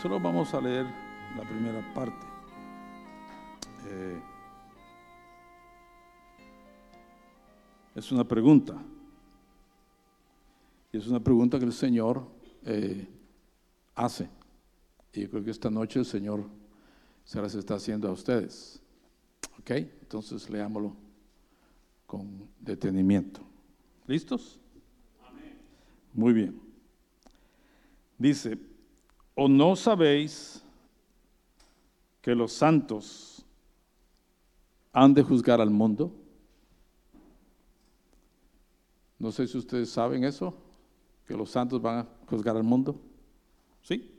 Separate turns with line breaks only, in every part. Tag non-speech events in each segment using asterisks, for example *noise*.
solo vamos a leer la primera parte. Eh, es una pregunta. Y es una pregunta que el Señor eh, hace. Y yo creo que esta noche el Señor se las está haciendo a ustedes. ¿Ok? Entonces leámoslo con detenimiento. ¿Listos? Muy bien. Dice, ¿o no sabéis que los santos han de juzgar al mundo? No sé si ustedes saben eso, que los santos van a juzgar al mundo. ¿Sí?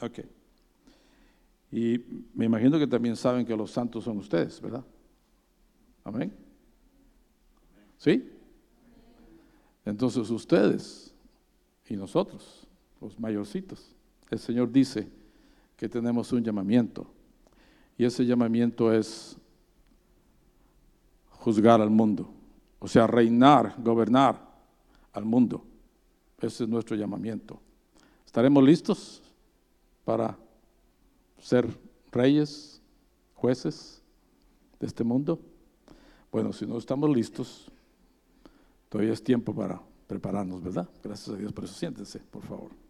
Ok. Y me imagino que también saben que los santos son ustedes, ¿verdad? Amén. ¿Sí? Entonces ustedes y nosotros, los mayorcitos, el Señor dice que tenemos un llamamiento. Y ese llamamiento es juzgar al mundo, o sea, reinar, gobernar al mundo. Ese es nuestro llamamiento. ¿Estaremos listos para ser reyes, jueces de este mundo? Bueno, si no estamos listos, todavía es tiempo para prepararnos, ¿verdad? Gracias a Dios por eso. Siéntense, por favor.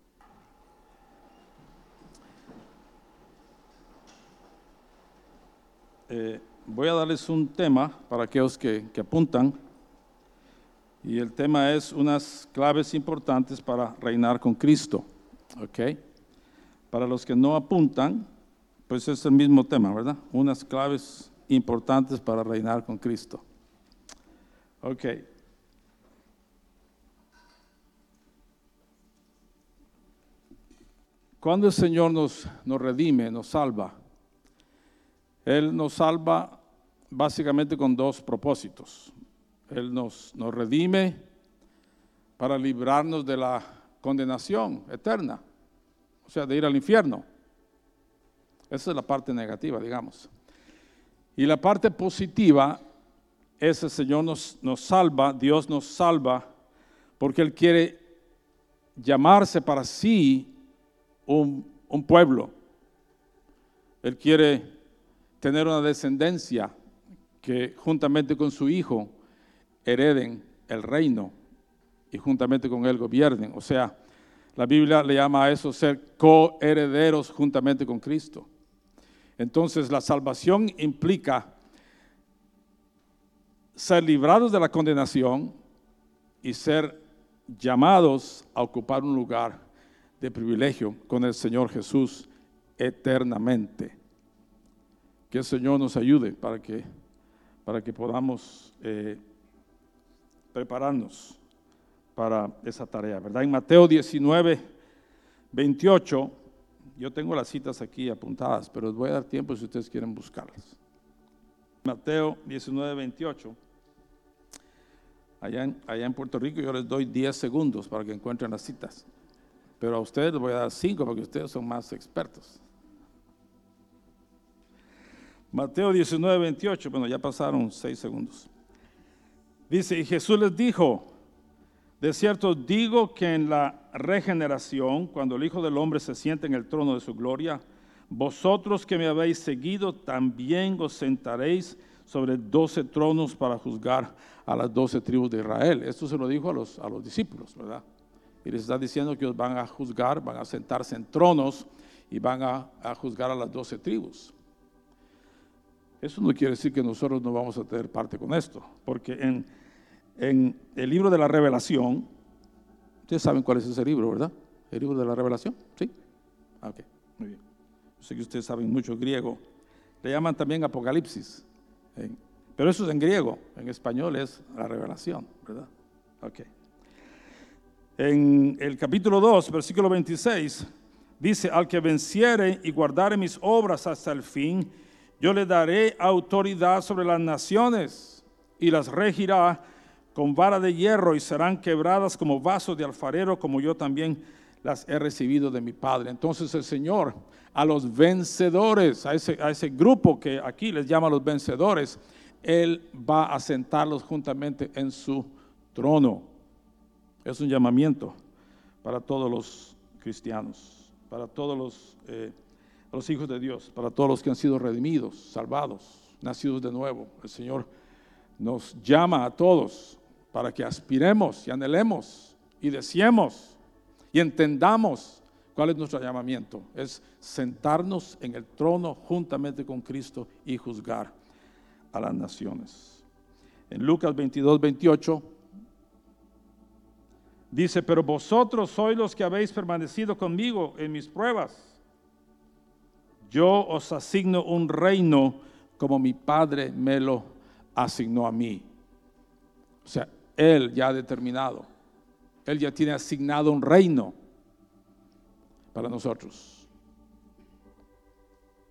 Eh, voy a darles un tema para aquellos que, que apuntan. Y el tema es unas claves importantes para reinar con Cristo. ¿Ok? Para los que no apuntan, pues es el mismo tema, ¿verdad? Unas claves importantes para reinar con Cristo. Ok. Cuando el Señor nos, nos redime, nos salva, Él nos salva básicamente con dos propósitos. Él nos, nos redime para librarnos de la condenación eterna, o sea, de ir al infierno. Esa es la parte negativa, digamos. Y la parte positiva es el Señor nos, nos salva, Dios nos salva, porque Él quiere llamarse para sí un, un pueblo. Él quiere tener una descendencia que juntamente con su Hijo hereden el reino y juntamente con él gobiernen. O sea, la Biblia le llama a eso ser coherederos juntamente con Cristo. Entonces la salvación implica ser librados de la condenación y ser llamados a ocupar un lugar de privilegio con el Señor Jesús eternamente. Que el Señor nos ayude para que, para que podamos eh, prepararnos para esa tarea, ¿verdad? En Mateo 19, 28, yo tengo las citas aquí apuntadas, pero les voy a dar tiempo si ustedes quieren buscarlas. Mateo 19, 28. Allá en, allá en Puerto Rico yo les doy 10 segundos para que encuentren las citas, pero a ustedes les voy a dar 5 porque ustedes son más expertos. Mateo 19, 28, bueno, ya pasaron 6 segundos. Dice, y Jesús les dijo, de cierto digo que en la regeneración, cuando el Hijo del Hombre se siente en el trono de su gloria, vosotros que me habéis seguido, también os sentaréis sobre doce tronos para juzgar a las doce tribus de Israel. Esto se lo dijo a los, a los discípulos, ¿verdad? Y les está diciendo que os van a juzgar, van a sentarse en tronos y van a, a juzgar a las doce tribus. Eso no quiere decir que nosotros no vamos a tener parte con esto, porque en, en el libro de la revelación, ustedes saben cuál es ese libro, ¿verdad? El libro de la revelación, ¿sí? Ah, ok, muy bien. Yo sé que ustedes saben mucho griego. Le llaman también Apocalipsis. ¿eh? Pero eso es en griego, en español es la revelación, ¿verdad? Ok. En el capítulo 2, versículo 26, dice, al que venciere y guardare mis obras hasta el fin, yo le daré autoridad sobre las naciones y las regirá con vara de hierro y serán quebradas como vasos de alfarero, como yo también las he recibido de mi Padre. Entonces el Señor a los vencedores, a ese, a ese grupo que aquí les llama los vencedores, Él va a sentarlos juntamente en su trono. Es un llamamiento para todos los cristianos, para todos los, eh, los hijos de Dios, para todos los que han sido redimidos, salvados, nacidos de nuevo. El Señor nos llama a todos para que aspiremos y anhelemos y deseemos y entendamos cuál es nuestro llamamiento. Es sentarnos en el trono juntamente con Cristo y juzgar a las naciones. En Lucas 22, 28 dice, pero vosotros sois los que habéis permanecido conmigo en mis pruebas. Yo os asigno un reino como mi Padre me lo asignó a mí. O sea, Él ya ha determinado, Él ya tiene asignado un reino para nosotros.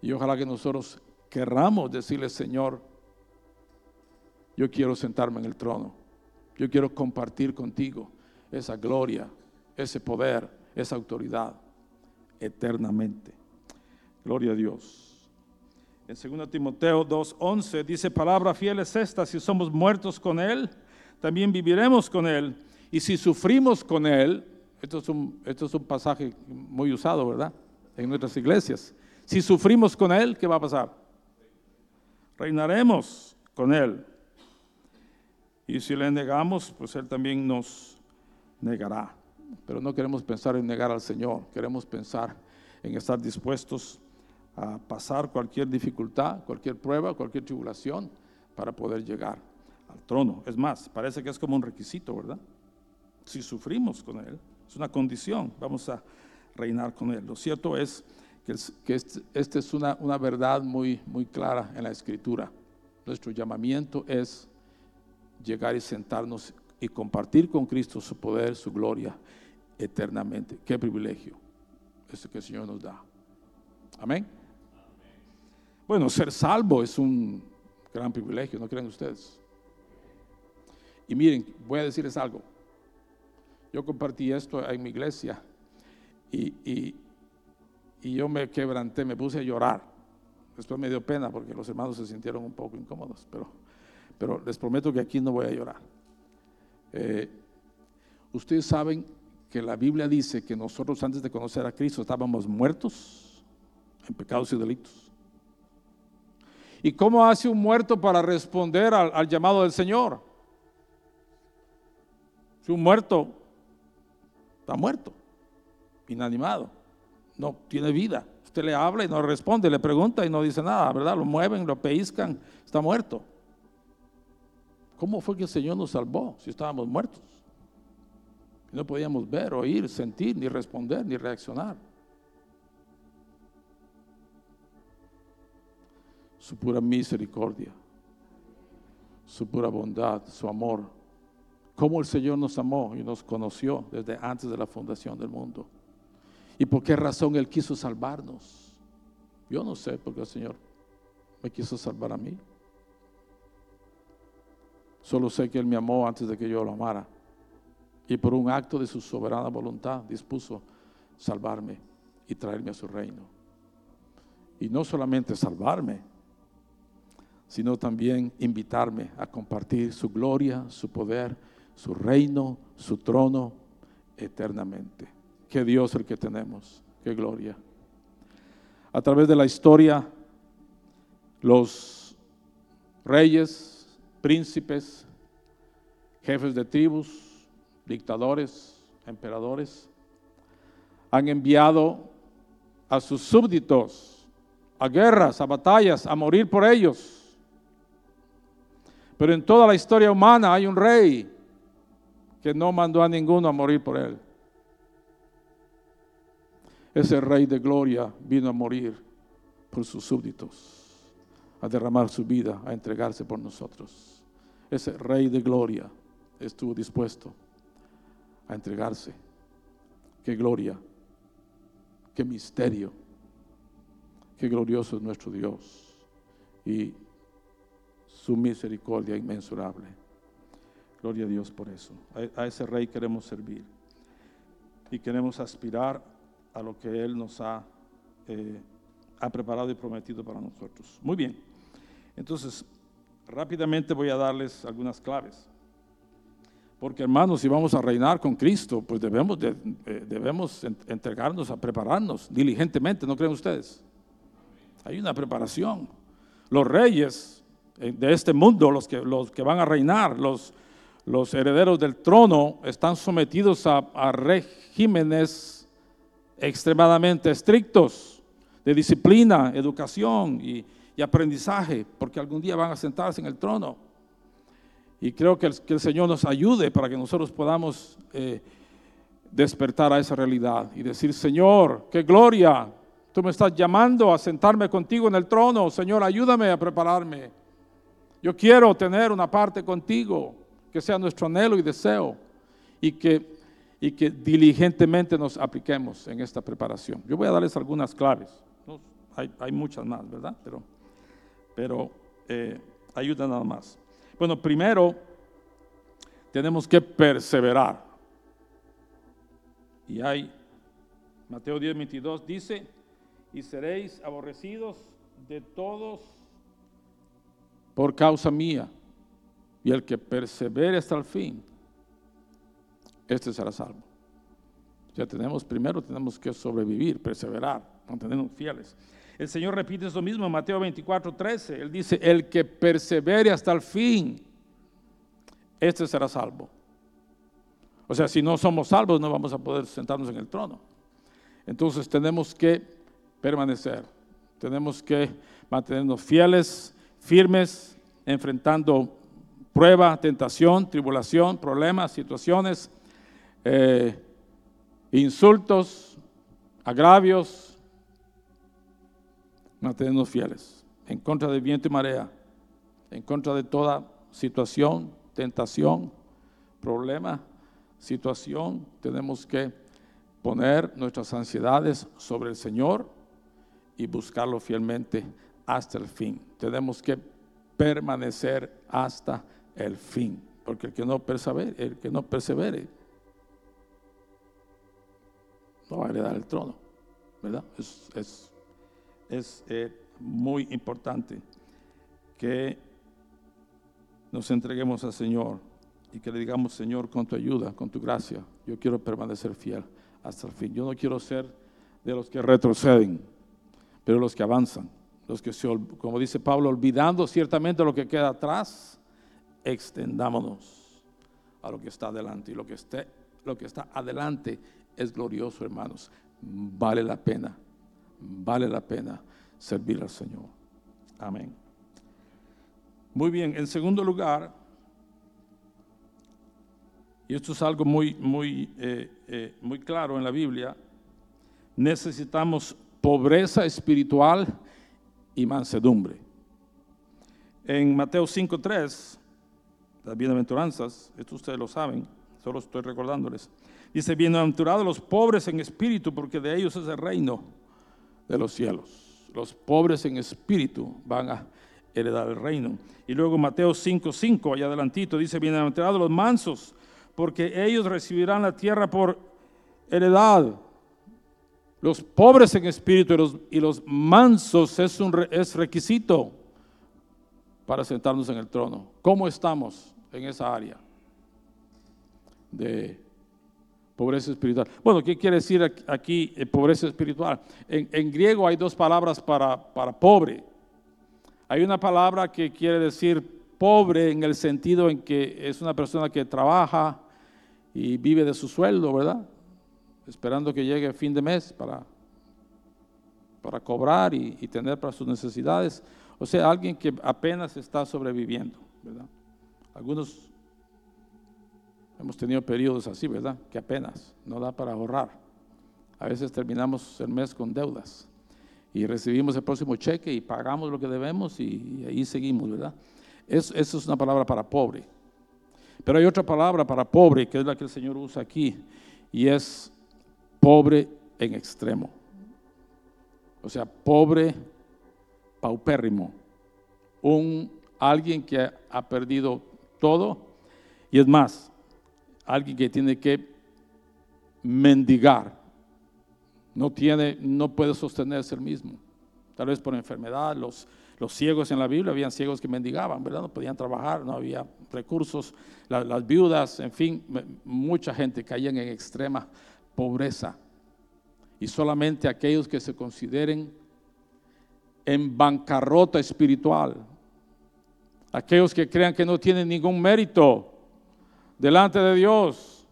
Y ojalá que nosotros querramos decirle, Señor, yo quiero sentarme en el trono. Yo quiero compartir contigo esa gloria, ese poder, esa autoridad eternamente. Gloria a Dios. En 2 Timoteo 2:11 dice, palabra fiel es esta, si somos muertos con Él, también viviremos con Él. Y si sufrimos con Él, esto es un, esto es un pasaje muy usado, ¿verdad? En nuestras iglesias. Si sufrimos con Él, ¿qué va a pasar? Reinaremos con Él. Y si le negamos, pues Él también nos negará. Pero no queremos pensar en negar al Señor, queremos pensar en estar dispuestos a pasar cualquier dificultad, cualquier prueba, cualquier tribulación para poder llegar al trono. Es más, parece que es como un requisito, ¿verdad? Si sufrimos con Él, es una condición, vamos a reinar con Él. Lo cierto es que, esta este es una, una verdad muy, muy clara en la Escritura. Nuestro llamamiento es llegar y sentarnos y compartir con Cristo su poder, su gloria eternamente. Qué privilegio ese que el Señor nos da. Amén. Bueno, ser salvo es un gran privilegio, ¿no creen ustedes? Y miren, voy a decirles algo. Yo compartí esto en mi iglesia y, y, y yo me quebranté, me puse a llorar. Después me dio pena porque los hermanos se sintieron un poco incómodos, pero pero les prometo que aquí no voy a llorar. Eh, ustedes saben que la Biblia dice que nosotros antes de conocer a Cristo estábamos muertos en pecados y delitos. ¿Y cómo hace un muerto para responder al, llamado del Señor? Si un muerto está muerto, inanimado, no tiene vida. Usted le habla y no responde, le pregunta y no dice nada, ¿verdad? Lo mueven, lo pellizcan, está muerto. ¿Cómo fue que el Señor nos salvó si estábamos muertos? No podíamos ver, oír, sentir, ni responder, ni reaccionar. Su pura misericordia, su pura bondad, su amor. Cómo el Señor nos amó y nos conoció desde antes de la fundación del mundo. ¿Y por qué razón Él quiso salvarnos? Yo no sé por qué el Señor me quiso salvar a mí. Solo sé que Él me amó antes de que yo lo amara. Y por un acto de su soberana voluntad dispuso salvarme y traerme a su reino. Y no solamente salvarme, sino también invitarme a compartir su gloria, su poder, su reino, su trono eternamente. Qué Dios el que tenemos, qué gloria. A través de la historia, los reyes, príncipes, jefes de tribus, dictadores, emperadores, han enviado a sus súbditos a guerras, a batallas, a morir por ellos. Pero en toda la historia humana hay un rey que no mandó a ninguno a morir por él. Ese rey de gloria vino a morir por sus súbditos a derramar su vida, a entregarse por nosotros. Ese rey de gloria estuvo dispuesto a entregarse. Qué gloria, qué misterio, qué glorioso es nuestro Dios y su misericordia inmensurable. Gloria a Dios por eso. A, ese rey queremos servir y queremos aspirar a lo que Él nos ha eh, ha preparado y prometido para nosotros. Muy bien. Entonces, rápidamente voy a darles algunas claves Porque hermanos, si vamos a reinar con Cristo, pues debemos, de- eh, debemos en- entregarnos a prepararnos diligentemente, ¿no creen ustedes? Hay una preparación. Los reyes de este mundo, los que, los que van a reinar, los, los herederos del trono, están sometidos a, a regímenes extremadamente estrictos de disciplina, educación y, y aprendizaje, porque algún día van a sentarse en el trono. Y creo que el, que el Señor nos ayude para que nosotros podamos eh, despertar a esa realidad y decir, Señor, qué gloria, tú me estás llamando a sentarme contigo en el trono, Señor, ayúdame a prepararme. Yo quiero tener una parte contigo, que sea nuestro anhelo y deseo, y que, y que diligentemente nos apliquemos en esta preparación. Yo voy a darles algunas claves, hay, hay muchas más, ¿verdad? Pero, pero eh, ayuda nada más. Bueno, primero tenemos que perseverar. Y hay, Mateo 10, 22 dice, y seréis aborrecidos de todos por causa mía. Y el que persevere hasta el fin, este será salvo. Ya tenemos, primero tenemos que sobrevivir, perseverar, mantenernos fieles. El Señor repite eso mismo en Mateo 24, 13. Él dice, el que persevere hasta el fin, este será salvo. O sea, si no somos salvos, no vamos a poder sentarnos en el trono. Entonces tenemos que permanecer, tenemos que mantenernos fieles, firmes, enfrentando prueba, tentación, tribulación, problemas, situaciones, eh, insultos, agravios, mantenernos fieles, en contra del viento y marea, en contra de toda situación, tentación, problema, situación, tenemos que poner nuestras ansiedades sobre el Señor y buscarlo fielmente hasta el fin. Tenemos que permanecer hasta el fin, porque el que no persevere, el que no persevere no va a heredar el trono, ¿verdad? Es, es, es eh, muy importante que nos entreguemos al Señor y que le digamos, Señor, con tu ayuda, con tu gracia, yo quiero permanecer fiel hasta el fin. Yo no quiero ser de los que retroceden, pero los que avanzan, los que, se, como dice Pablo, olvidando ciertamente lo que queda atrás, extendámonos a lo que está adelante. Y lo que, esté, lo que está adelante es glorioso, hermanos. Vale la pena, vale la pena servir al Señor. Amén. Muy bien, en segundo lugar, y esto es algo muy, muy, eh, eh, muy claro en la Biblia, necesitamos pobreza espiritual y mansedumbre. En Mateo 5.3, las bienaventuranzas, esto ustedes lo saben, solo estoy recordándoles, dice, bienaventurados los pobres en espíritu, porque de ellos es el reino de los cielos. Los pobres en espíritu van a heredar el reino. Y luego Mateo 5.5, allá adelantito, dice, bienaventurados los mansos, porque ellos recibirán la tierra por heredad. Los pobres en espíritu y los, mansos es, un, es requisito para sentarnos en el trono. ¿Cómo estamos en esa área de pobreza espiritual? Bueno, ¿qué quiere decir aquí- aquí eh, pobreza espiritual? En, en griego hay dos palabras para, para pobre. Hay una palabra que quiere decir pobre en el sentido en que es una persona que trabaja y vive de su sueldo, ¿verdad? Esperando que llegue fin de mes para, para cobrar y, y tener para sus necesidades. O sea, alguien que apenas está sobreviviendo, ¿verdad? Algunos hemos tenido periodos así, ¿verdad? Que apenas no da para ahorrar. A veces terminamos el mes con deudas y recibimos el próximo cheque y pagamos lo que debemos y, ahí seguimos, ¿verdad? Es- Eso es una palabra para pobre. Pero hay otra palabra para pobre, que es la que el Señor usa aquí, y es pobre en extremo. O sea, pobre paupérrimo. Un alguien que ha perdido todo y es más, alguien que tiene que mendigar. No tiene no puede sostenerse el mismo. Tal vez por enfermedad, los Los ciegos en la Biblia, habían ciegos que mendigaban, ¿verdad? No podían trabajar, no había recursos, las viudas, en fin, mucha gente caía en extrema pobreza. Y solamente aquellos que se consideren en bancarrota espiritual, aquellos que crean que no tienen ningún mérito delante de Dios,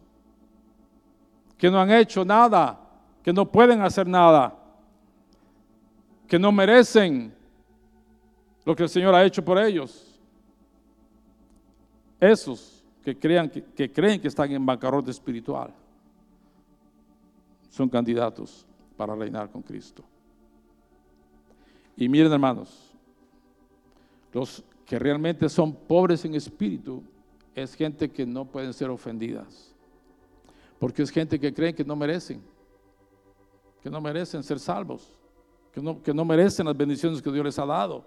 que no han hecho nada, que no pueden hacer nada, que no merecen lo que el Señor ha hecho por ellos. Esos que, crean, que, creen que están en bancarrota espiritual son candidatos para reinar con Cristo. Y miren hermanos, los que realmente son pobres en espíritu es gente que no pueden ser ofendidas. Porque es gente que creen que no merecen, que no merecen ser salvos, que no, que no merecen las bendiciones que Dios les ha dado,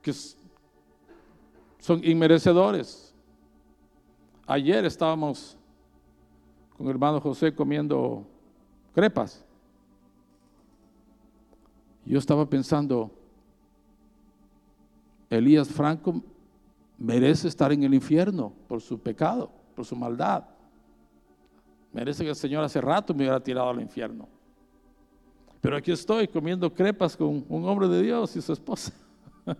que son inmerecedores. Ayer estábamos con el hermano José comiendo crepas. Yo estaba pensando, Elías Franco merece estar en el infierno por su pecado, por su maldad. Merece que el Señor hace rato me hubiera tirado al infierno. Pero aquí estoy comiendo crepas con un hombre de Dios y su esposa. *laughs*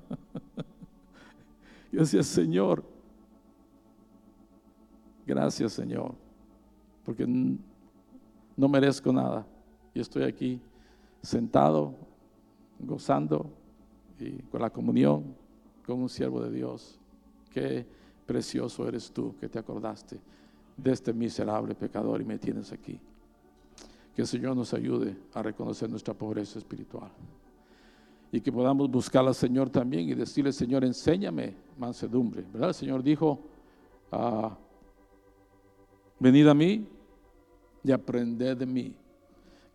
Yo decía, Señor, gracias Señor, porque no merezco nada. Y estoy aquí sentado, gozando y con la comunión con un siervo de Dios. Qué precioso eres tú que te acordaste de este miserable pecador y me tienes aquí. Que el Señor nos ayude a reconocer nuestra pobreza espiritual. Y que podamos buscar al Señor también y decirle, Señor, enséñame mansedumbre. ¿Verdad? El Señor dijo, ah, venid a mí y aprended de mí,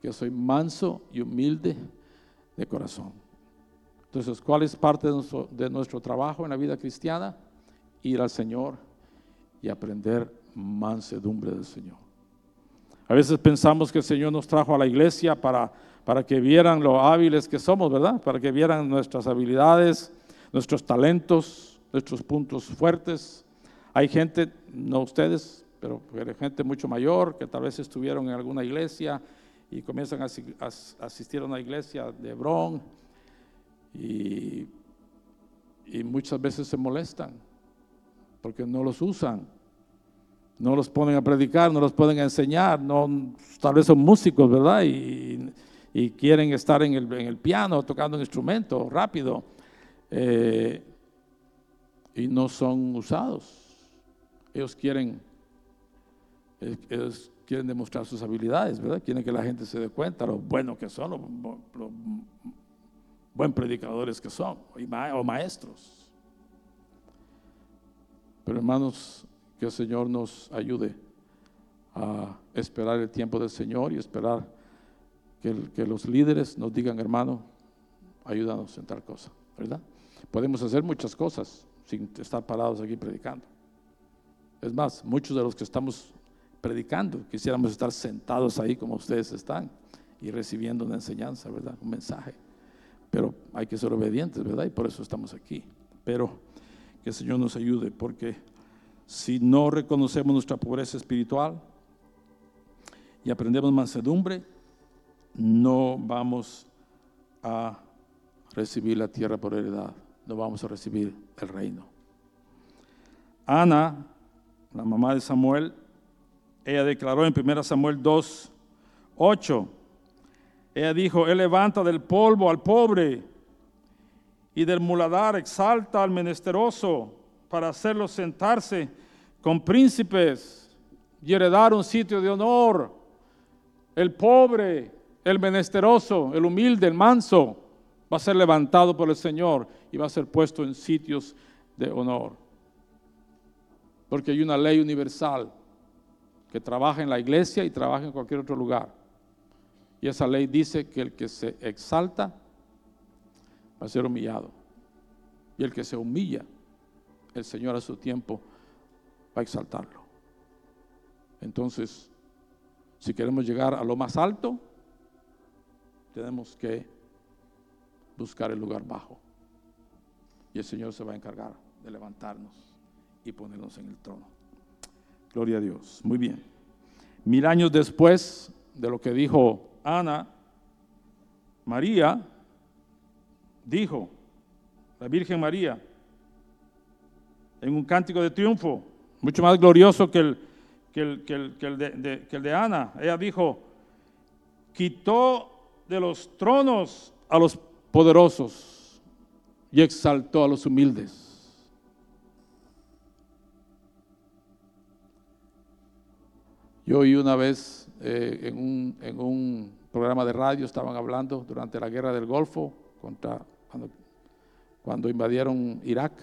que soy manso y humilde de corazón. Entonces, ¿cuál es parte de nuestro, de nuestro trabajo en la vida cristiana? Ir al Señor y aprender mansedumbre del Señor. A veces pensamos que el Señor nos trajo a la iglesia para, para que vieran lo hábiles que somos, ¿verdad? Para que vieran nuestras habilidades, nuestros talentos, nuestros puntos fuertes. Hay gente, no ustedes, pero gente mucho mayor que tal vez estuvieron en alguna iglesia y comienzan a, asistir a una iglesia de Hebrón y, y muchas veces se molestan porque no los usan no los ponen a predicar, no los pueden enseñar, no, tal vez son músicos, ¿verdad? Y, quieren estar en el, piano tocando un instrumento rápido eh, y no son usados. Ellos quieren, ellos quieren demostrar sus habilidades, ¿verdad? Quieren que la gente se dé cuenta lo bueno que son, lo, buen predicadores que son, o maestros. Pero hermanos, que el Señor nos ayude a esperar el tiempo del Señor y esperar que, los líderes nos digan, hermano, ayúdanos en tal cosa, ¿verdad? Podemos hacer muchas cosas sin estar parados aquí predicando. Es más, muchos de los que estamos predicando quisiéramos estar sentados ahí como ustedes están y recibiendo una enseñanza, ¿verdad? Un mensaje. Pero hay que ser obedientes, ¿verdad? Y por eso estamos aquí. Pero que el Señor nos ayude porque si no reconocemos nuestra pobreza espiritual y aprendemos mansedumbre, no vamos a recibir la tierra por heredad, no vamos a recibir el reino. Ana, la mamá de Samuel, ella declaró en 1 Samuel 2, 8, ella dijo, Él levanta del polvo al pobre y del muladar exalta al menesteroso para hacerlos sentarse con príncipes y heredar un sitio de honor. El pobre, el menesteroso, el humilde, el manso, va a ser levantado por el Señor y va a ser puesto en sitios de honor. Porque hay una ley universal que trabaja en la iglesia y trabaja en cualquier otro lugar. Y esa ley dice que el que se exalta va a ser humillado. Y el que se humilla el Señor a su tiempo va a exaltarlo. Entonces, si queremos llegar a lo más alto, tenemos que buscar el lugar bajo. y el Señor se va a encargar de levantarnos y ponernos en el trono. Gloria a Dios. Muy bien. Mil años después de lo que dijo Ana, María dijo, la Virgen María, en un cántico de triunfo, mucho más glorioso que el, que el, que el, de, que el de Ana. Ella dijo, quitó de los tronos a los poderosos y exaltó a los humildes. Yo oí una vez eh, en, un, en, un, programa de radio, estaban hablando durante la guerra del Golfo, contra, cuando, cuando invadieron Irak,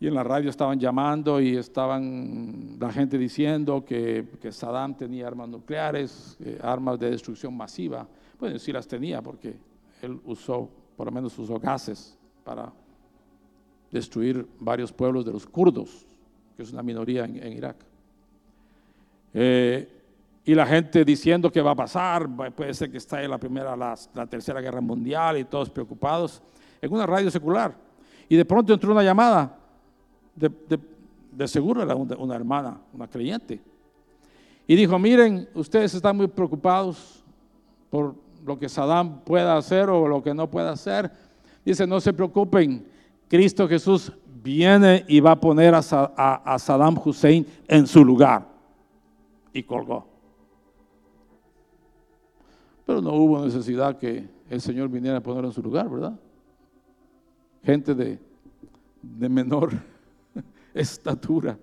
y en la radio estaban llamando y estaban la gente diciendo que, que Saddam tenía armas nucleares, eh, armas de destrucción masiva. Bueno, sí las tenía porque él usó, por lo menos usó gases para destruir varios pueblos de los kurdos, que es una minoría en, Irak. Eh, y la gente diciendo que va a pasar, puede ser que está en la primera, la, tercera guerra mundial y todos preocupados, en una radio secular. Y de pronto entró una llamada de, seguro era una, hermana, una creyente. Y dijo, miren, ustedes están muy preocupados por lo que Saddam pueda hacer o lo que no pueda hacer. Dice, no se preocupen, Cristo Jesús viene y va a poner a, a, Saddam Hussein en su lugar. Y colgó. Pero no hubo necesidad que el Señor viniera a poner en su lugar, ¿verdad? Gente de, de menor *laughs* estatura.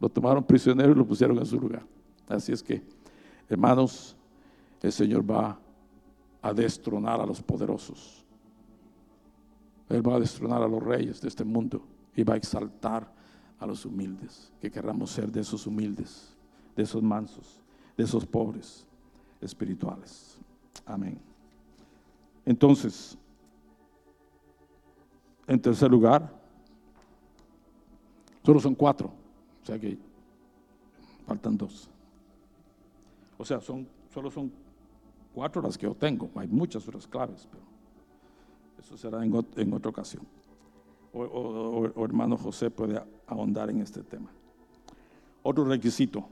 Lo tomaron prisionero y lo pusieron en su lugar. Así es que, hermanos, el Señor va a destronar a los poderosos. Él va a destronar a los reyes de este mundo y va a exaltar a los humildes, que querramos ser de esos humildes, de esos mansos, de esos pobres espirituales. Amén. Entonces, en tercer lugar, Solo son cuatro, o sea que faltan dos. O sea, son, solo son cuatro las que yo tengo. Hay muchas otras claves, pero eso será en, otra ocasión. O, hermano José puede ahondar en este tema. Otro requisito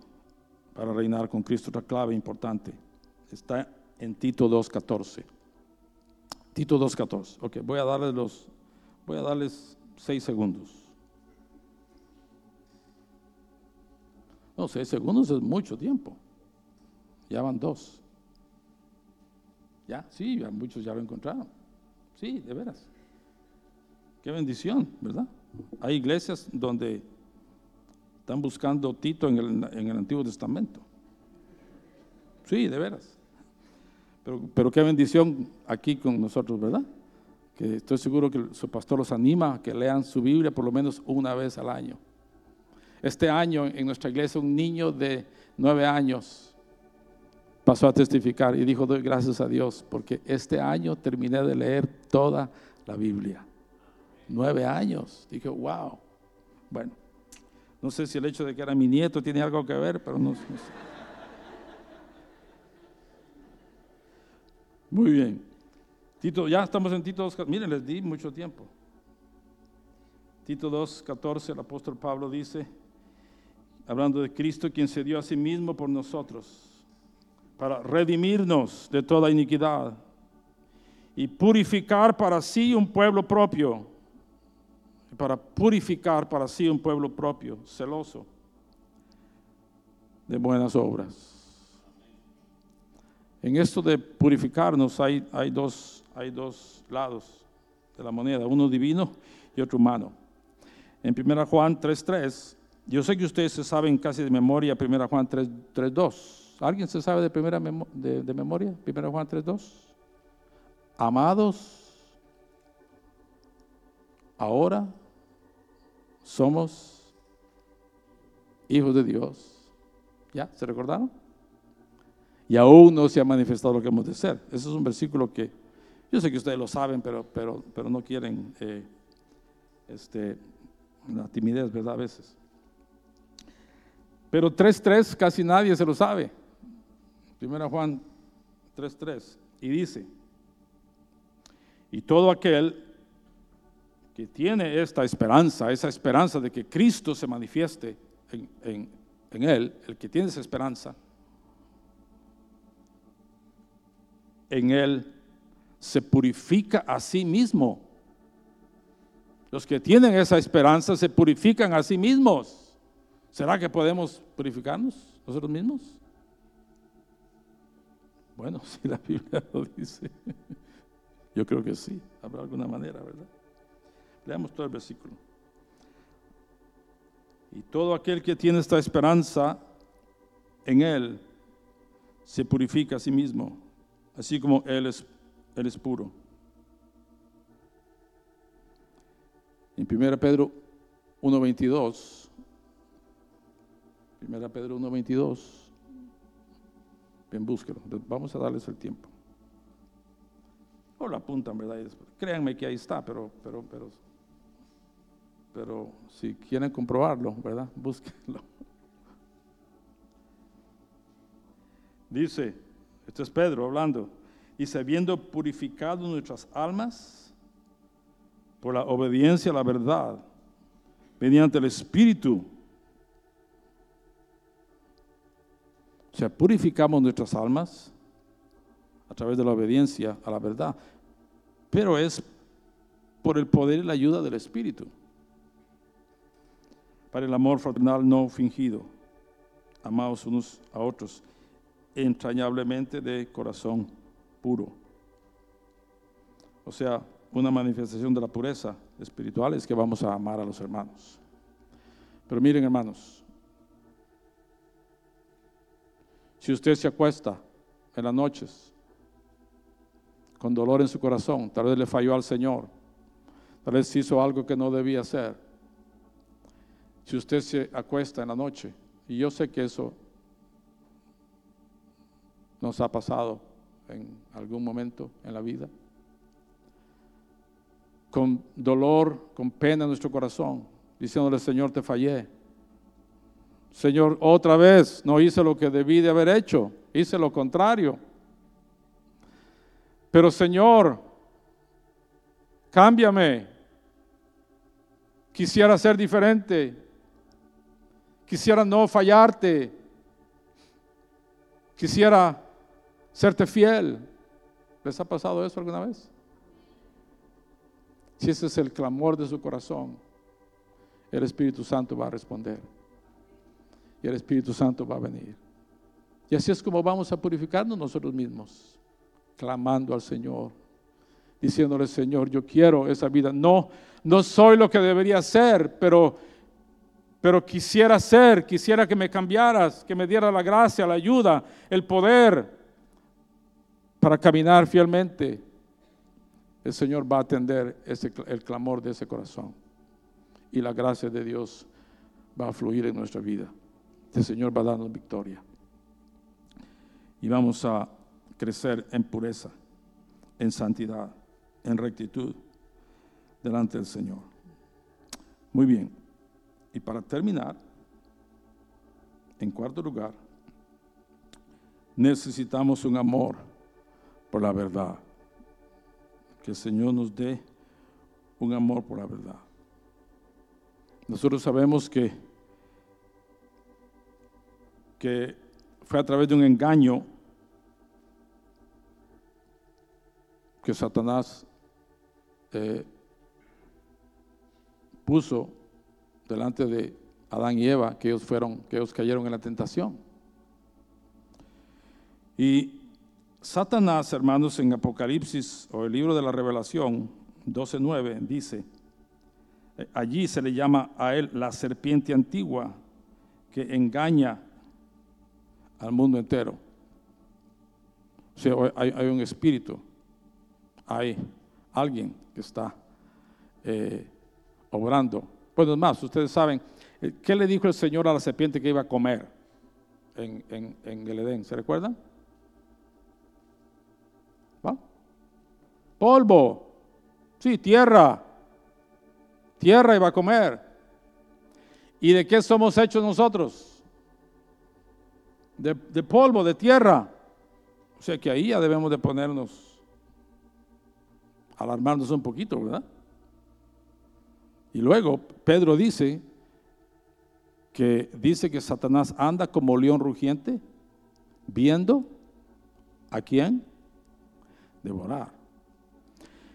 para reinar con Cristo, otra clave importante, está en Tito 2.14. Tito 2.14. Ok, voy a darles los, voy a darles seis segundos. No, seis segundos es mucho tiempo. Ya van dos. Ya, sí, muchos ya lo encontraron. Sí, de veras. Qué bendición, ¿verdad? Hay iglesias donde están buscando Tito en el, en el Antiguo Testamento. Sí, de veras. Pero, pero qué bendición aquí con nosotros, ¿verdad? Que estoy seguro que su pastor los anima a que lean su Biblia por lo menos una vez al año. Este año en nuestra iglesia un niño de nueve años pasó a testificar y dijo, doy gracias a Dios porque este año terminé de leer toda la Biblia. Nueve años. Dije, wow. Bueno, no sé si el hecho de que era mi nieto tiene algo que ver, pero no, sé. Muy bien. Tito, ya estamos en Tito 2, miren, les di mucho tiempo. Tito 2, 14, el apóstol Pablo dice, hablando de Cristo, quien se dio a sí mismo por nosotros, para redimirnos de toda iniquidad y purificar para sí un pueblo propio, para purificar para sí un pueblo propio, celoso de buenas obras. En esto de purificarnos hay, hay, dos, hay dos lados de la moneda, uno divino y otro humano. En 1 Juan 3.3 yo sé que ustedes se saben casi de memoria 1 Juan 3.2. ¿Alguien se sabe de, primera de, de memoria 1 Juan 3.2? Amados, ahora somos hijos de Dios. ¿Ya? ¿Se recordaron? Y aún no se ha manifestado lo que hemos de ser. Ese es un versículo que yo sé que ustedes lo saben, pero, pero, pero no quieren eh, este, la timidez, ¿verdad? A veces. Pero 3.3 casi nadie se lo sabe. Primera Juan 3.3. Y dice, Y todo aquel tiene esta esperanza, esa esperanza de que Cristo se manifieste en, en él, el que tiene esa esperanza, en él se purifica a sí mismo. Los que tienen esa esperanza se purifican a sí mismos. ¿Será que podemos purificarnos nosotros mismos? Bueno, *laughs* si la Biblia lo dice, yo creo que sí, habrá alguna manera, ¿verdad? Leamos todo el versículo. Y todo aquel que tiene esta esperanza en Él se purifica a sí mismo, así como Él es él es puro. En 1 Pedro 1.22, 1 Pedro 1.22, bien búsquelo, vamos a darles el tiempo. O lo apuntan, ¿verdad? Créanme que ahí está, pero, pero, pero, pero si quieren comprobarlo, ¿verdad? *laughs* Búsquenlo. Dice, este es Pedro hablando y habiendo purificado nuestras almas por la obediencia a la verdad, mediante el Espíritu. O sea, purificamos nuestras almas a través de la obediencia a la verdad, pero es por el poder y la ayuda del Espíritu, para el amor fraternal no fingido, amados unos a otros, entrañablemente de corazón puro. O sea, una manifestación de la pureza espiritual es que vamos a amar a los hermanos. Pero miren hermanos, si usted se acuesta en las noches con dolor en su corazón, tal vez le falló al Señor, tal vez hizo algo que no debía hacer. Si usted se acuesta en la noche, y yo sé que eso nos ha pasado en algún momento en la vida. Con dolor, con pena en nuestro corazón, diciéndole, Señor, te fallé. Señor, otra vez no hice lo que debí de haber hecho, hice lo contrario. Pero Señor, cámbiame. Quisiera ser diferente. Quisiera no fallarte. Quisiera serte fiel. ¿Les ha pasado eso alguna vez? Si ese es el clamor de su corazón, el Espíritu Santo va a responder. Y el Espíritu Santo va a venir. Y así es como vamos a purificarnos nosotros mismos, clamando al Señor, diciéndole, Señor, yo quiero esa vida. No, no soy lo que debería ser, pero pero quisiera ser, quisiera que me cambiaras, que me diera la gracia, la ayuda, el poder para caminar fielmente, el Señor va a atender ese, el clamor de ese corazón. Y la gracia de Dios va a fluir en nuestra vida. El Señor va a darnos victoria. Y vamos a crecer en pureza, en santidad, en rectitud delante del Señor. Muy bien. Y para terminar, en cuarto lugar, necesitamos un amor por la verdad. Que el Señor nos dé un amor por la verdad. Nosotros sabemos que, que fue a través de un engaño que Satanás eh, puso delante de Adán y Eva, que ellos fueron, que ellos cayeron en la tentación. Y Satanás, hermanos, en Apocalipsis o el libro de la Revelación 12.9 dice, eh, allí se le llama a él la serpiente antigua que engaña al mundo entero. O sea, hay, un espíritu, hay alguien que está eh, obrando. Pues más, ustedes saben, eh, ¿qué le dijo el Señor a la serpiente que iba a comer en, en el Edén? ¿Se recuerdan? Polvo. Sí, tierra. Tierra iba a comer. ¿Y de qué somos hechos nosotros? De, de, polvo, de tierra. O sea que ahí ya debemos de ponernos alarmarnos un poquito, ¿verdad? Y luego Pedro dice que dice que Satanás anda como león rugiente, viendo a quién devorar.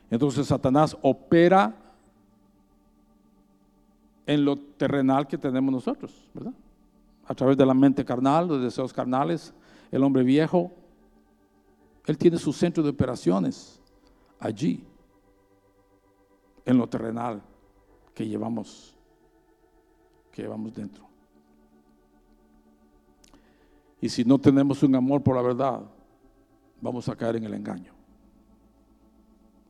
Entonces Satanás opera en lo terrenal que tenemos nosotros, ¿verdad? A través de la mente carnal, los deseos carnales, el hombre viejo, él tiene su centro de operaciones allí, en lo terrenal que llevamos, que llevamos dentro. Y si no tenemos un amor por la verdad, vamos a caer en el engaño.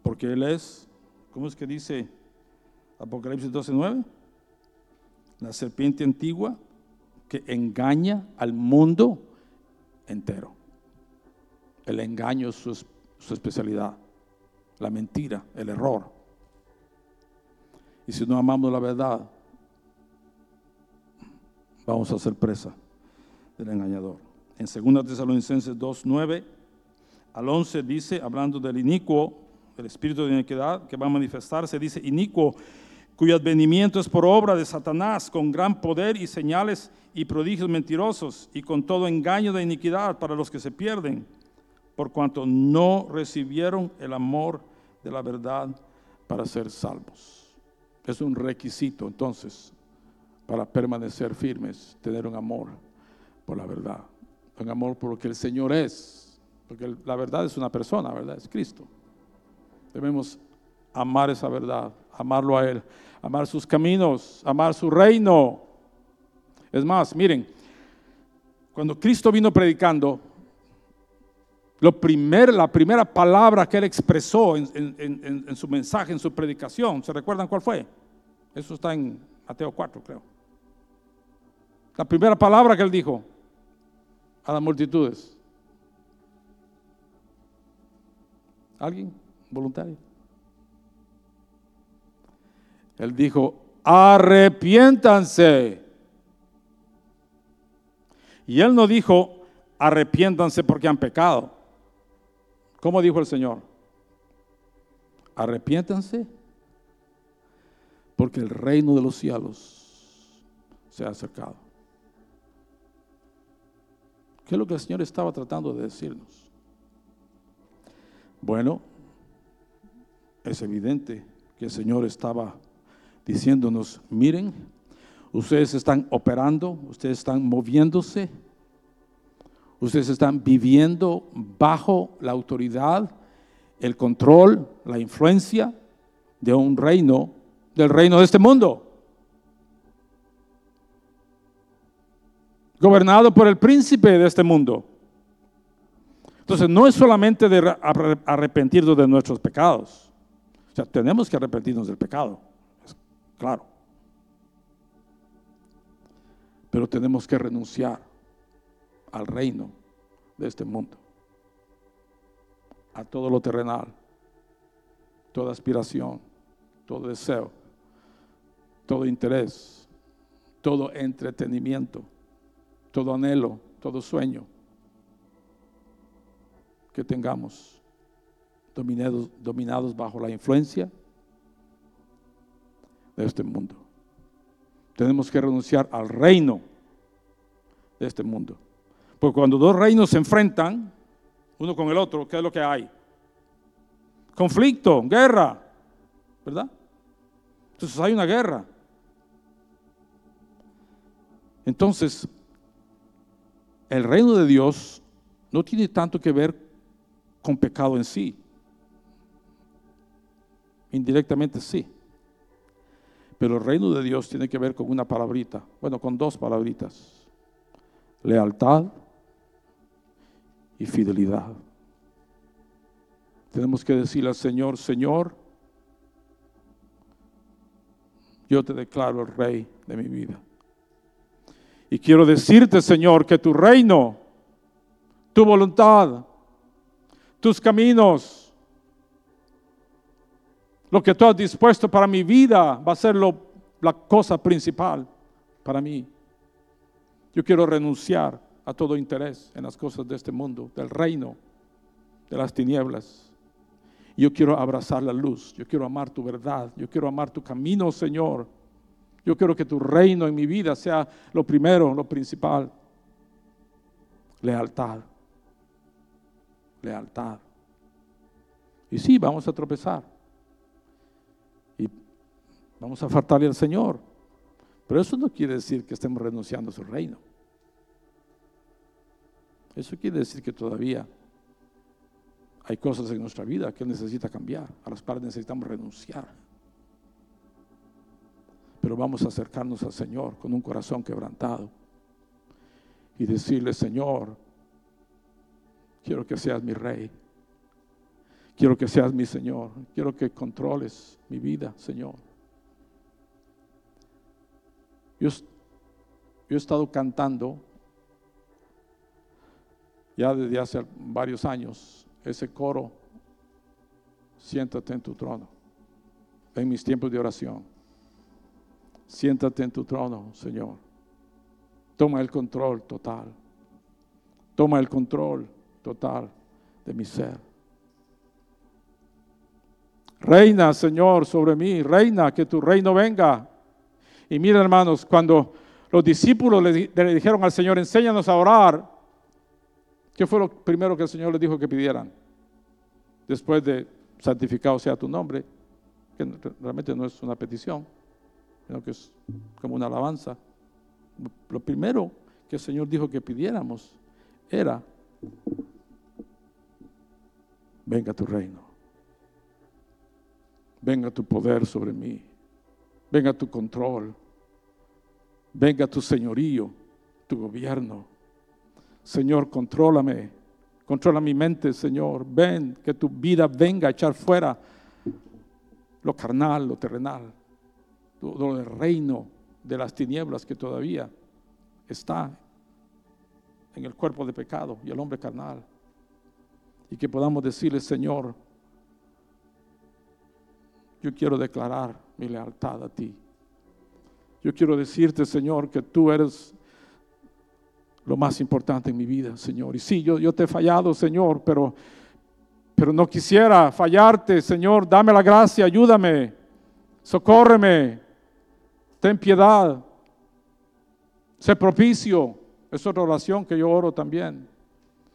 Porque Él es, ¿cómo es que dice Apocalipsis 12:9? La serpiente antigua que engaña al mundo entero. El engaño es su, su especialidad, la mentira, el error. Y si no amamos la verdad, vamos a ser presa del engañador. En 2 Tesalonicenses 2, 9 al 11 dice, hablando del inicuo, el espíritu de iniquidad que va a manifestarse, dice, inicuo, cuyo advenimiento es por obra de Satanás, con gran poder y señales y prodigios mentirosos, y con todo engaño de iniquidad para los que se pierden, por cuanto no recibieron el amor de la verdad para ser salvos. Es un requisito entonces para permanecer firmes, tener un amor por la verdad, un amor por lo que el Señor es, porque la verdad es una persona, ¿verdad? Es Cristo. Debemos amar esa verdad, amarlo a Él, amar sus caminos, amar su reino. Es más, miren, cuando Cristo vino predicando, lo la primera palabra que él expresó en, su mensaje, en su predicación, ¿se recuerdan cuál fue? Eso está en Mateo 4, creo. La primera palabra que él dijo a las multitudes. ¿Alguien? ¿Voluntario? Él dijo, arrepiéntanse. Y él no dijo, arrepiéntanse porque han pecado. ¿Cómo dijo el Señor? Arrepiéntanse porque el reino de los cielos se ha acercado. ¿Qué es lo que el Señor estaba tratando de decirnos? Bueno, es evidente que el Señor estaba diciéndonos, miren, ustedes están operando, ustedes están moviéndose Ustedes están viviendo bajo la autoridad, el control, la influencia de un reino, del reino de este mundo. Gobernado por el príncipe de este mundo. Entonces no es solamente de arrepentirnos de nuestros pecados. O sea, tenemos que arrepentirnos del pecado. Claro. Pero tenemos que renunciar al reino de este mundo, a todo lo terrenal, toda aspiración, todo deseo, todo interés, todo entretenimiento, todo anhelo, todo sueño que tengamos dominados, dominados bajo la influencia de este mundo. Tenemos que renunciar al reino de este mundo. Porque cuando dos reinos se enfrentan, uno con el otro, ¿qué es lo que hay? Conflicto, guerra, ¿verdad? Entonces hay una guerra. Entonces, el reino de Dios no tiene tanto que ver con pecado en sí. Indirectamente sí. Pero el reino de Dios tiene que ver con una palabrita, bueno, con dos palabritas. Lealtad y fidelidad. Tenemos que decirle al Señor, Señor, yo te declaro el rey de mi vida. Y quiero decirte, Señor, que tu reino, tu voluntad, tus caminos, lo que tú has dispuesto para mi vida va a ser la cosa principal para mí. Yo quiero renunciar a todo interés en las cosas de este mundo, del reino, de las tinieblas. Yo quiero abrazar la luz, yo quiero amar tu verdad, yo quiero amar tu camino, Señor. Yo quiero que tu reino en mi vida sea lo primero, lo principal. Lealtad. Lealtad. Y sí, vamos a tropezar. Y vamos a faltarle al Señor. Pero eso no quiere decir que estemos renunciando a su reino. Eso quiere decir que todavía hay cosas en nuestra vida que necesita cambiar, a las cuales necesitamos renunciar. Pero vamos a acercarnos al Señor con un corazón quebrantado y decirle, Señor, quiero que seas mi rey. Quiero que seas mi Señor. Quiero que controles mi vida, Señor. Yo, he estado cantando ya desde hace varios años ese coro, siéntate en tu trono, en mis tiempos de oración. Siéntate en tu trono, Señor. Toma el control total. Toma el control total de mi ser. Reina, Señor, sobre mí. Reina, que tu reino venga. Y miren, hermanos, cuando los discípulos le, dijeron al Señor, enséñanos a orar, ¿qué fue lo primero que el Señor les dijo que pidieran? Después de santificado sea tu nombre, que realmente no es una petición, sino que es como una alabanza. Lo primero que el Señor dijo que pidiéramos era, venga tu reino, venga tu poder sobre mí venga tu control, venga tu señorío, tu gobierno. Señor, contrólame, controla mi mente, Señor. Ven, que tu vida venga a echar fuera lo carnal, lo terrenal, lo, el reino de las tinieblas que todavía está en el cuerpo de pecado y el hombre carnal. Y que podamos decirle, Señor, yo quiero declarar mi lealtad a ti. Yo quiero decirte, Señor, que tú eres lo más importante en mi vida, Señor. Y sí, yo, yo te he fallado, Señor, pero, pero no quisiera fallarte, Señor. Dame la gracia, ayúdame, socórreme, ten piedad, sé propicio. Es otra oración que yo oro también.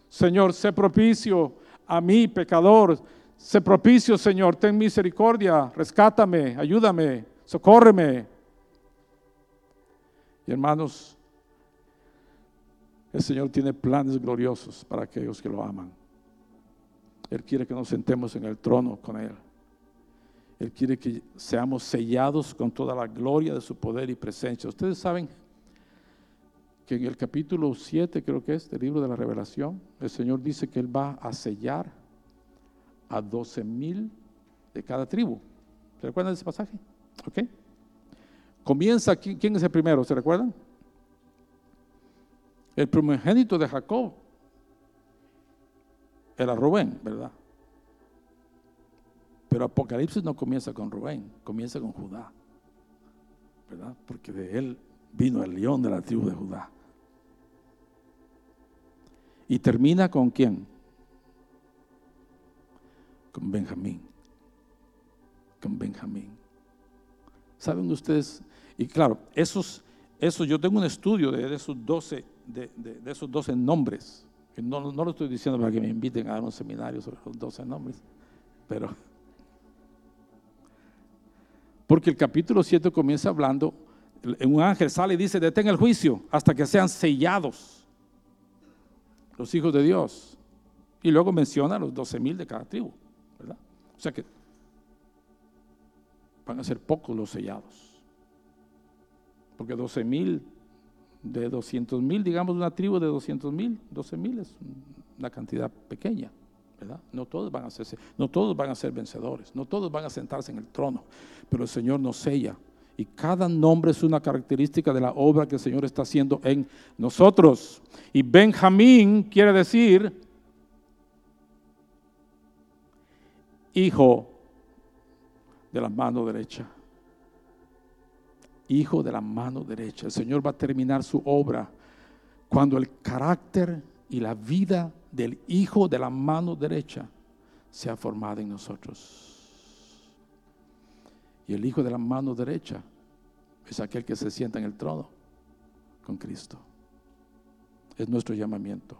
Señor, sé propicio a mí, pecador. Sé propicio, Señor, ten misericordia, rescátame, ayúdame, socórreme. Y hermanos, el Señor tiene planes gloriosos para aquellos que lo aman. Él quiere que nos sentemos en el trono con Él. Él quiere que seamos sellados con toda la gloria de su poder y presencia. Ustedes saben que en el capítulo 7, creo que es, del libro de la revelación, el Señor dice que Él va a sellar a 12 mil de cada tribu. ¿Se recuerdan de ese pasaje? ¿Ok? Comienza, aquí, ¿quién es el primero? ¿Se recuerdan? El primogénito de Jacob era Rubén, ¿verdad? Pero Apocalipsis no comienza con Rubén, comienza con Judá, ¿verdad? Porque de él vino el león de la tribu de Judá. Y termina con quién? con Benjamín. Con Benjamín. ¿Saben ustedes? Y claro, esos, esos yo tengo un estudio de, esos 12, de, esos 12 nombres. no, no lo estoy diciendo para que me inviten a dar un seminario sobre los 12 nombres, pero... Porque el capítulo 7 comienza hablando, un ángel sale y dice, detén el juicio hasta que sean sellados los hijos de Dios. Y luego menciona los 12 mil de cada tribu. O sea que van a ser pocos los sellados. Porque 12 mil, de 200 mil, digamos una tribu de 200 mil, 12 mil es una cantidad pequeña. No todos, van a no todos van a ser vencedores, no todos van a sentarse en el trono, pero el Señor nos sella. Y cada nombre es una característica de la obra que el Señor está haciendo en nosotros. Y Benjamín quiere decir hijo de la mano derecha. Hijo de la mano derecha. El Señor va a terminar su obra cuando el carácter y la vida del hijo de la mano derecha sea formada en nosotros. Y el Hijo de la mano derecha es aquel que se sienta en el trono con Cristo. Es nuestro llamamiento.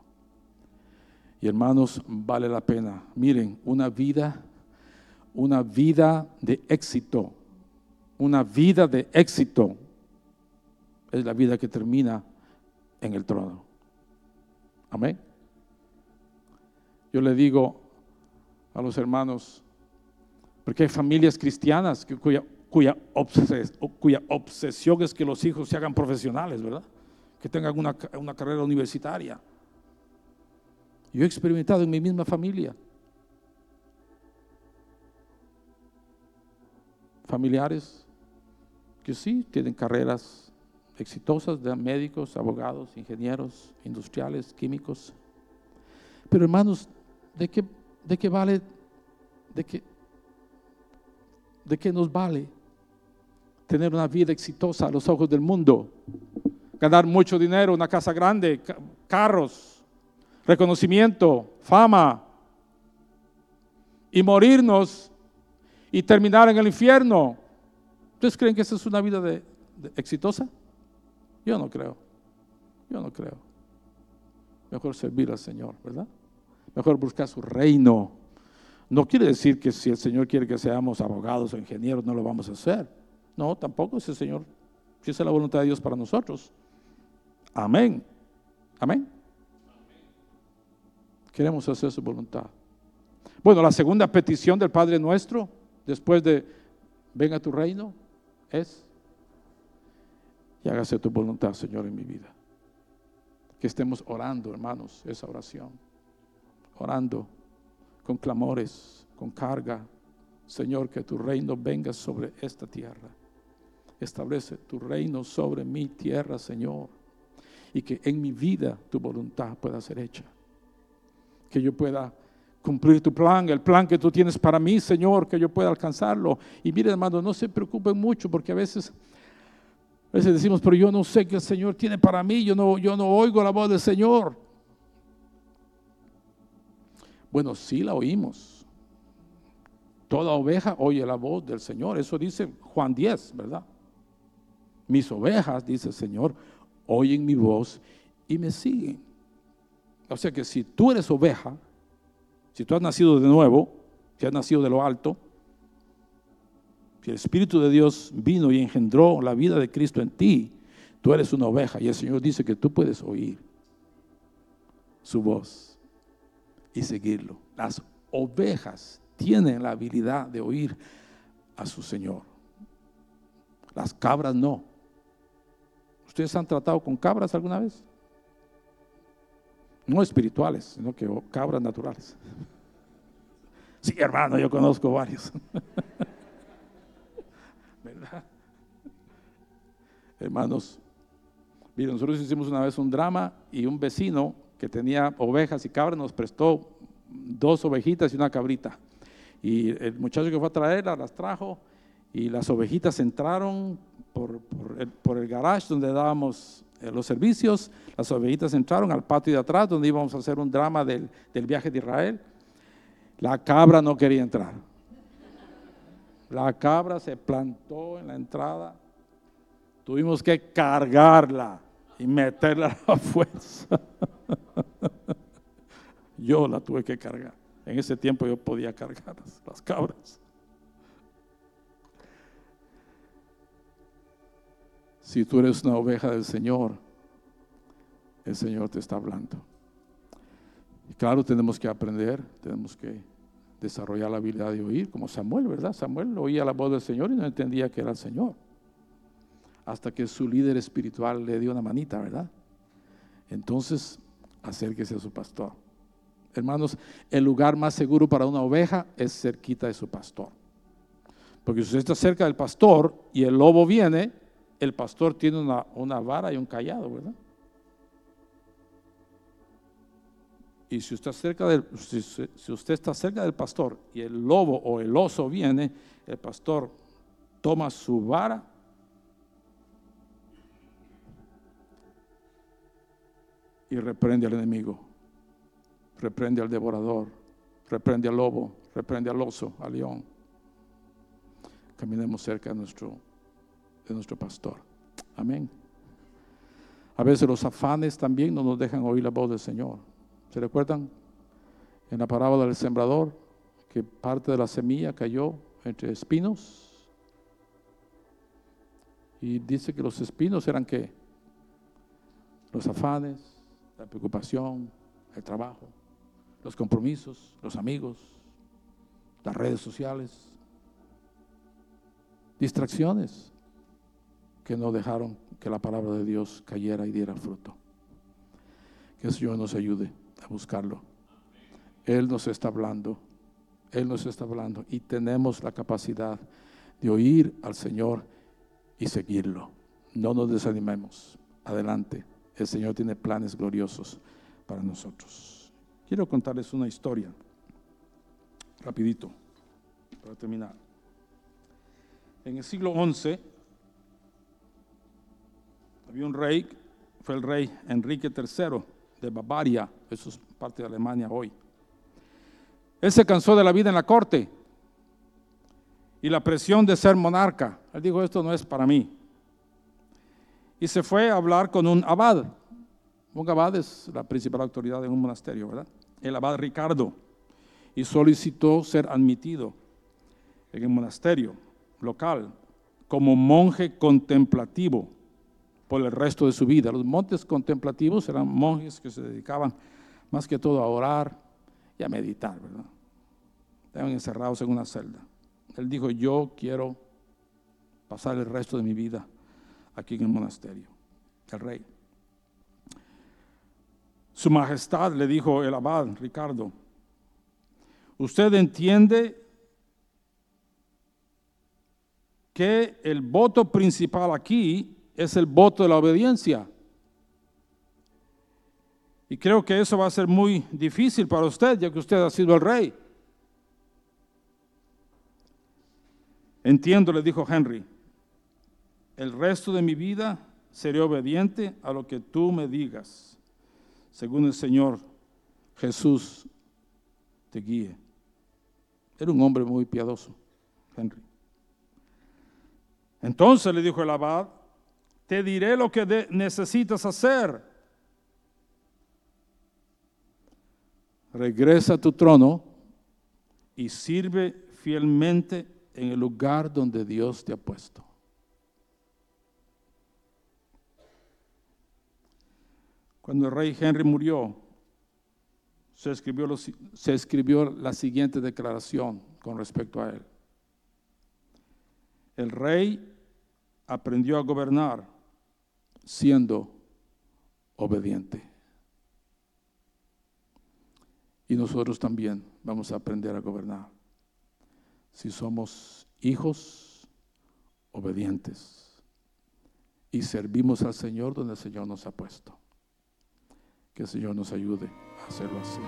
Y hermanos, vale la pena. Miren, una vida, una vida de éxito, una vida de éxito es la vida que termina en el trono. Amén. Yo le digo a los hermanos, porque hay familias cristianas cuya, cuya, cuya obsesión es que los hijos se hagan profesionales, ¿verdad? Que tengan una, una carrera universitaria. Yo he experimentado en mi misma familia. Familiares que sí tienen carreras exitosas de médicos, abogados, ingenieros, industriales, químicos. Pero hermanos, ¿de qué, de qué vale? ¿De qué, ¿De qué nos vale tener una vida exitosa a los ojos del mundo? Ganar mucho dinero, una casa grande, carros, reconocimiento, fama, y morirnos y terminar en el infierno. ¿Ustedes creen que esa es una vida de, exitosa? Yo no creo. Yo no creo. Mejor servir al Señor, ¿verdad? Mejor buscar su reino. No quiere decir que si el Señor quiere que seamos abogados o ingenieros, no lo vamos a hacer. No, tampoco es el Señor. Si esa es la voluntad de Dios para nosotros. Amén. Amén. Queremos hacer su voluntad. Bueno, la segunda petición del Padre nuestro, después de venga tu reino, es y hágase tu voluntad, Señor, en mi vida. Que estemos orando, hermanos, esa oración. Orando con clamores, con carga. Señor, que tu reino venga sobre esta tierra. Establece tu reino sobre mi tierra, Señor. Y que en mi vida tu voluntad pueda ser hecha. Que yo pueda cumplir tu plan, el plan que tú tienes para mí, Señor, que yo pueda alcanzarlo. Y mire, hermano, no se preocupen mucho porque a veces a veces decimos, pero yo no sé qué el Señor tiene para mí, yo no, yo no oigo la voz del Señor. Bueno, sí la oímos. Toda oveja oye la voz del Señor. Eso dice Juan 10, ¿verdad? Mis ovejas, dice el Señor, oyen mi voz y me siguen. O sea que si tú eres oveja, si tú has nacido de nuevo, si has nacido de lo alto, si el Espíritu de Dios vino y engendró la vida de Cristo en ti, tú eres una oveja y el Señor dice que tú puedes oír su voz y seguirlo. Las ovejas tienen la habilidad de oír a su Señor. Las cabras no. ¿Ustedes han tratado con cabras alguna vez? No espirituales, sino que cabras naturales. *laughs* Sí, hermano, yo conozco varios. *laughs* Hermanos, miren, nosotros hicimos una vez un drama y un vecino que tenía ovejas y cabras nos prestó dos ovejitas y una cabrita. Y el muchacho que fue a traerlas las trajo y las ovejitas entraron por, el, garage donde dábamos eh, los servicios. Las ovejitas entraron al patio de atrás donde íbamos a hacer un drama del, del viaje de Israel. La cabra no quería entrar. La cabra se plantó en la entrada. Tuvimos que cargarla y meterla a la *laughs* fuerza. Yo la tuve que cargar. En ese tiempo yo podía cargar las, cabras. Si tú eres una oveja del Señor, el Señor te está hablando. Y claro, tenemos que aprender, tenemos que desarrollar la habilidad de oír, como Samuel, ¿verdad? Samuel oía la voz del Señor y no entendía que era el Señor. Hasta que su líder espiritual le dio una manita, ¿verdad? Entonces, acérquese a su pastor. Hermanos, el lugar más seguro para una oveja es cerquita de su pastor. Porque si usted está cerca del pastor y el lobo viene, el pastor tiene una, una vara y un callado, ¿verdad? Y si usted, cerca del, si, usted está cerca del pastor y el lobo o el oso viene, el pastor toma su vara y reprende al enemigo, reprende al devorador, reprende al lobo, reprende al oso, al león. Caminemos cerca de nuestro, de nuestro pastor. Amén. A veces los afanes también no nos dejan oír la voz del Señor. ¿Se recuerdan? En la parábola del sembrador, que parte de la semilla cayó entre espinos. Y dice que los espinos eran qué? Los afanes, la preocupación, el trabajo, los compromisos, los amigos, las redes sociales, distracciones que no dejaron que la palabra de Dios cayera y diera fruto. Que el Señor nos ayude a buscarlo. Él nos está hablando, Él nos está hablando y tenemos la capacidad de oír al Señor y seguirlo. No nos desanimemos. Adelante. El Señor tiene planes gloriosos para nosotros. Quiero contarles una historia, rapidito, para terminar. En el siglo XI había un rey, fue el rey Enrique III de Bavaria, eso es parte de Alemania hoy. Él se cansó de la vida en la corte y la presión de ser monarca. Él dijo, esto no es para mí. Y se fue a hablar con un abad. Un abad es la principal autoridad en un monasterio, ¿verdad? El abad Ricardo. Y solicitó ser admitido en el monasterio local como monje contemplativo por el resto de su vida. Los montes contemplativos eran monjes que se dedicaban más que todo a orar y a meditar, ¿verdad? Estaban encerrados en una celda. Él dijo, yo quiero pasar el resto de mi vida aquí en el monasterio, el rey. Su majestad le dijo el abad Ricardo, usted entiende que el voto principal aquí es el voto de la obediencia. Y creo que eso va a ser muy difícil para usted, ya que usted ha sido el rey. Entiendo, le dijo Henry, el resto de mi vida seré obediente a lo que tú me digas, según el Señor Jesús te guíe. Era un hombre muy piadoso, Henry. Entonces le dijo el abad, te diré lo que necesitas hacer. Regresa a tu trono y sirve fielmente en el lugar donde Dios te ha puesto. Cuando el rey Henry murió, se escribió, se escribió la siguiente declaración con respecto a él. El rey aprendió a gobernar siendo obediente. Y nosotros también vamos a aprender a gobernar si somos hijos obedientes y servimos al Señor donde el Señor nos ha puesto. Que el Señor nos ayude a hacerlo así.